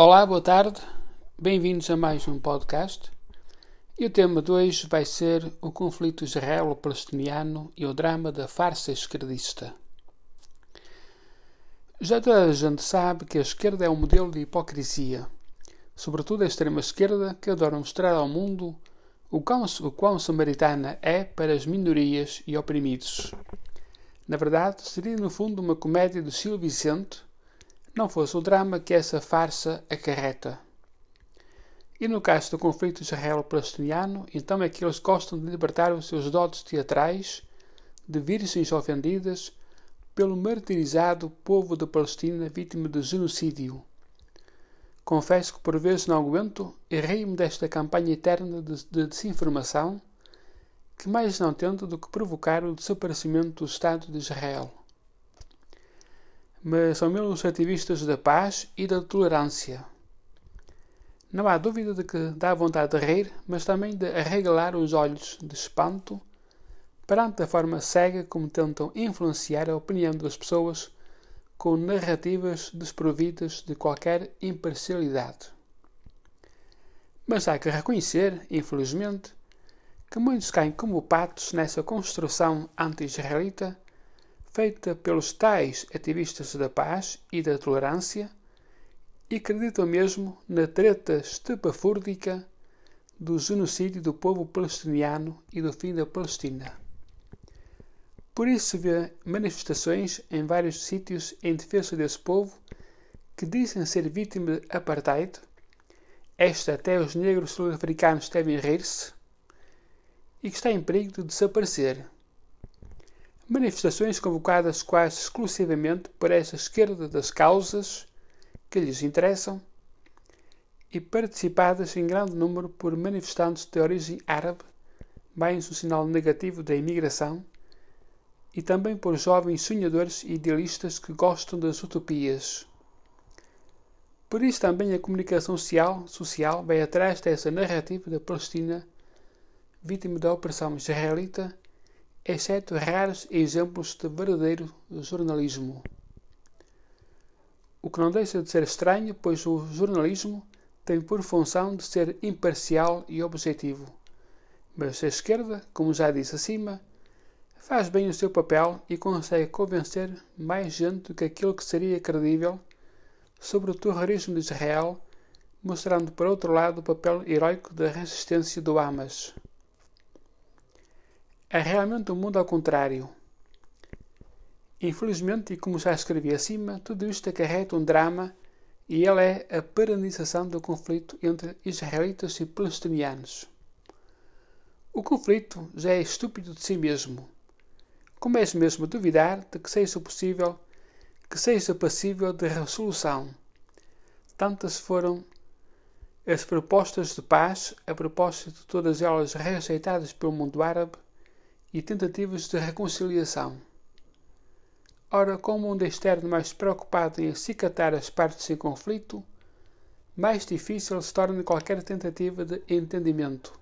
Olá, boa tarde, bem-vindos a mais um podcast. E o tema de hoje vai ser o conflito israelo-palestiniano e o drama da farsa esquerdista. Já toda a gente sabe que a esquerda é um modelo de hipocrisia, sobretudo a extrema-esquerda que adora mostrar ao mundo o quão, o quão samaritana é para as minorias e oprimidos. Na verdade, seria no fundo uma comédia de Silvio Vicente não fosse o drama que essa farsa acarreta. E no caso do conflito israelo-palestiniano, então é que eles gostam de libertar os seus dotes teatrais de virgens ofendidas pelo martirizado povo da Palestina vítima de genocídio. Confesso que por vezes não aguento e rio-me desta campanha eterna de, de desinformação que mais não tenta do que provocar o desaparecimento do Estado de Israel mas são meus ativistas da paz e da tolerância. Não há dúvida de que dá vontade de rir, mas também de arregalar os olhos de espanto perante a forma cega como tentam influenciar a opinião das pessoas com narrativas desprovidas de qualquer imparcialidade. Mas há que reconhecer, infelizmente, que muitos caem como patos nessa construção anti-israelita feita pelos tais ativistas da paz e da tolerância e acreditam mesmo na treta estapafúrdica do genocídio do povo palestiniano e do fim da Palestina. Por isso vê manifestações em vários sítios em defesa desse povo que dizem ser vítima de apartheid, esta até os negros sul-africanos devem rir-se, e que está em perigo de desaparecer manifestações convocadas quase exclusivamente por essa esquerda das causas que lhes interessam e participadas em grande número por manifestantes de origem árabe, mais um sinal negativo da imigração, e também por jovens sonhadores e idealistas que gostam das utopias. Por isso também a comunicação social, social vai atrás dessa narrativa da Palestina, vítima da opressão israelita, exceto raros exemplos de verdadeiro jornalismo. O que não deixa de ser estranho, pois o jornalismo tem por função de ser imparcial e objetivo. Mas a esquerda, como já disse acima, faz bem o seu papel e consegue convencer mais gente do que aquilo que seria credível sobre o terrorismo de Israel, mostrando por outro lado o papel heróico da resistência do Hamas. É realmente um mundo ao contrário. Infelizmente, e como já escrevi acima, tudo isto acarreta um drama e ele é a paralisação do conflito entre israelitas e palestinianos. O conflito já é estúpido de si mesmo. Começo mesmo a duvidar de que seja possível que seja passível de resolução. Tantas foram as propostas de paz, a propósito de todas elas rejeitadas pelo mundo árabe, e tentativas de reconciliação. Ora, como o mundo externo mais preocupado em acicatar as partes em conflito, mais difícil se torna qualquer tentativa de entendimento.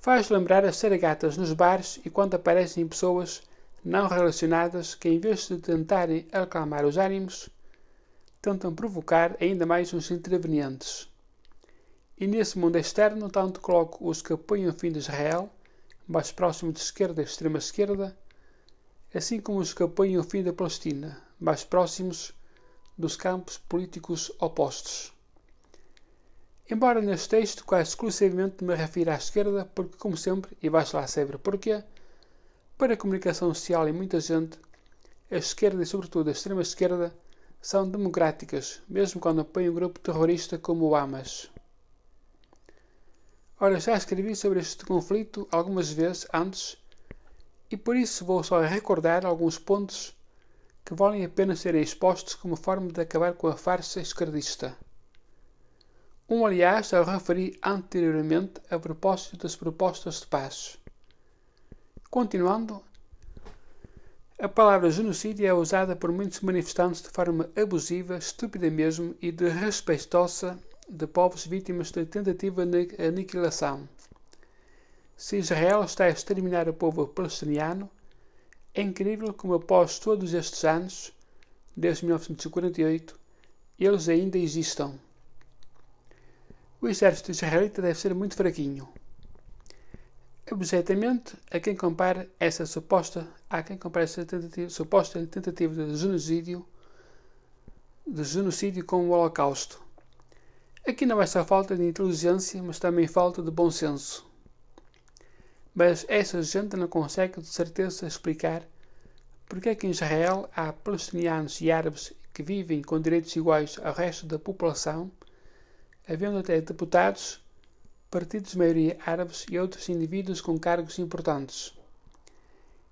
Faz lembrar as saragatas nos bares e quando aparecem pessoas não relacionadas que, em vez de tentarem acalmar os ânimos, tentam provocar ainda mais os intervenientes. E nesse mundo externo, tanto coloco os que apoiam o fim de Israel mais próximo de esquerda e extrema-esquerda, assim como os que apoiam o fim da Palestina, mais próximos dos campos políticos opostos. Embora neste texto quase exclusivamente me refira à esquerda, porque, como sempre, e vais lá saber porquê, para a comunicação social e muita gente, a esquerda e sobretudo a extrema-esquerda são democráticas, mesmo quando apoiam um grupo terrorista como o Hamas. Ora, já escrevi sobre este conflito algumas vezes antes e por isso vou só recordar alguns pontos que valem a pena serem expostos como forma de acabar com a farsa esquerdista. Um, aliás, já o referi anteriormente a propósito das propostas de paz. Continuando, a palavra genocídio é usada por muitos manifestantes de forma abusiva, estúpida mesmo e desrespeitosa de povos vítimas de tentativa de aniquilação. Se Israel está a exterminar o povo palestiniano, é incrível como após todos estes anos, desde 1948, eles ainda existam. O exército israelita deve ser muito fraquinho. Objetamente, a quem compara essa suposta, a quem compara essa tentativa, suposta tentativa de genocídio, de genocídio com o Holocausto. Aqui não é só falta de inteligência, mas também falta de bom senso. Mas essa gente não consegue de certeza explicar porque é que em Israel há palestinianos e árabes que vivem com direitos iguais ao resto da população, havendo até deputados, partidos de maioria árabes e outros indivíduos com cargos importantes.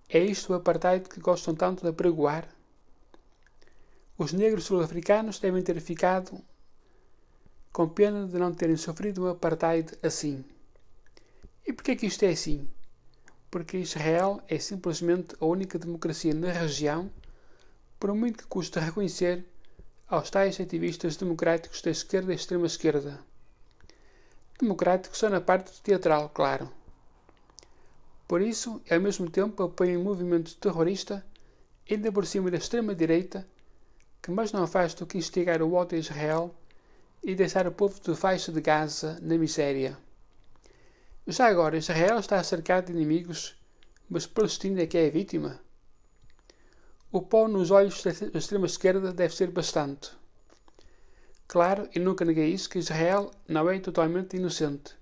É isto o apartheid que gostam tanto de apregoar? Os negros sul-africanos devem ter ficado com pena de não terem sofrido um apartheid assim. E por que é que isto é assim? Porque Israel é simplesmente a única democracia na região por muito que custa reconhecer aos tais ativistas democráticos da esquerda e extrema-esquerda. Democráticos só na parte teatral, claro. Por isso, ao mesmo tempo apoiam um movimento terrorista, ainda por cima da extrema-direita, que mais não faz do que instigar o ódio a Israel e deixar o povo de faixa de Gaza na miséria. Já agora, Israel está cercado de inimigos, mas Palestina é que é a vítima? O pó nos olhos da extrema-esquerda deve ser bastante. Claro, e nunca neguei isso, que Israel não é totalmente inocente.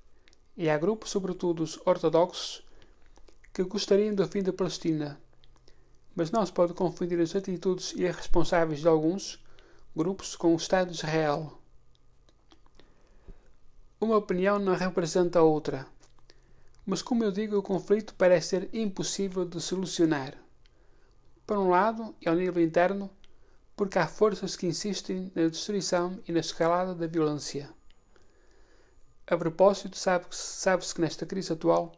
E há grupos, sobretudo os ortodoxos, que gostariam do fim da Palestina. Mas não se pode confundir as atitudes irresponsáveis de alguns grupos com o Estado de Israel. Uma opinião não representa a outra. Mas, como eu digo, o conflito parece ser impossível de solucionar. Por um lado, e ao nível interno, porque há forças que insistem na destruição e na escalada da violência. A propósito, sabe-se sabe que nesta crise atual,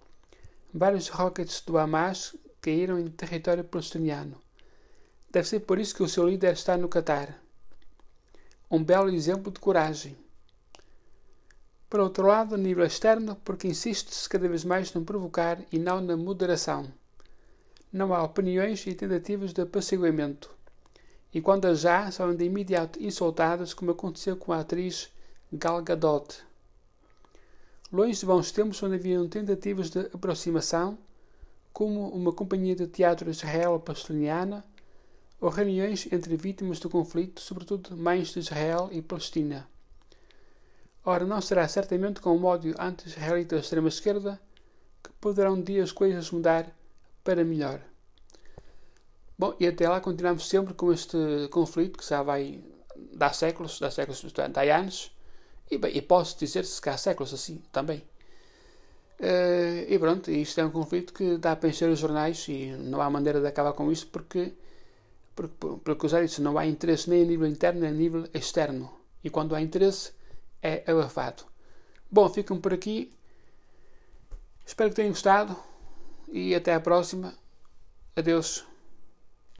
vários rockets do Hamas caíram em território palestiniano. Deve ser por isso que o seu líder está no Catar. Um belo exemplo de coragem. Por outro lado, a nível externo, porque insiste-se cada vez mais no provocar e não na moderação não há opiniões e tentativas de apaciguamento. E quando as há, são de imediato insultadas, como aconteceu com a atriz Gal Gadot. Longe de bons tempos onde haviam tentativas de aproximação, como uma companhia de teatro israelo-palestiniana, ou reuniões entre vítimas do conflito, sobretudo mães de Israel e Palestina. Ora, não será certamente com o ódio anti-israelita da extrema-esquerda que poderão um dia as coisas mudar para melhor. Bom, e até lá continuamos sempre com este conflito que já vai dar séculos, dá séculos, portanto, há anos, e, bem, e posso dizer-se que há séculos assim também. Uh, e pronto, isto é um conflito que dá para encher os jornais e não há maneira de acabar com isto porque, porque pelo que usar isso, não há interesse nem a nível interno nem a nível externo. E quando há interesse, é abafado. Bom, ficam por aqui. Espero que tenham gostado e até à próxima. Adeus.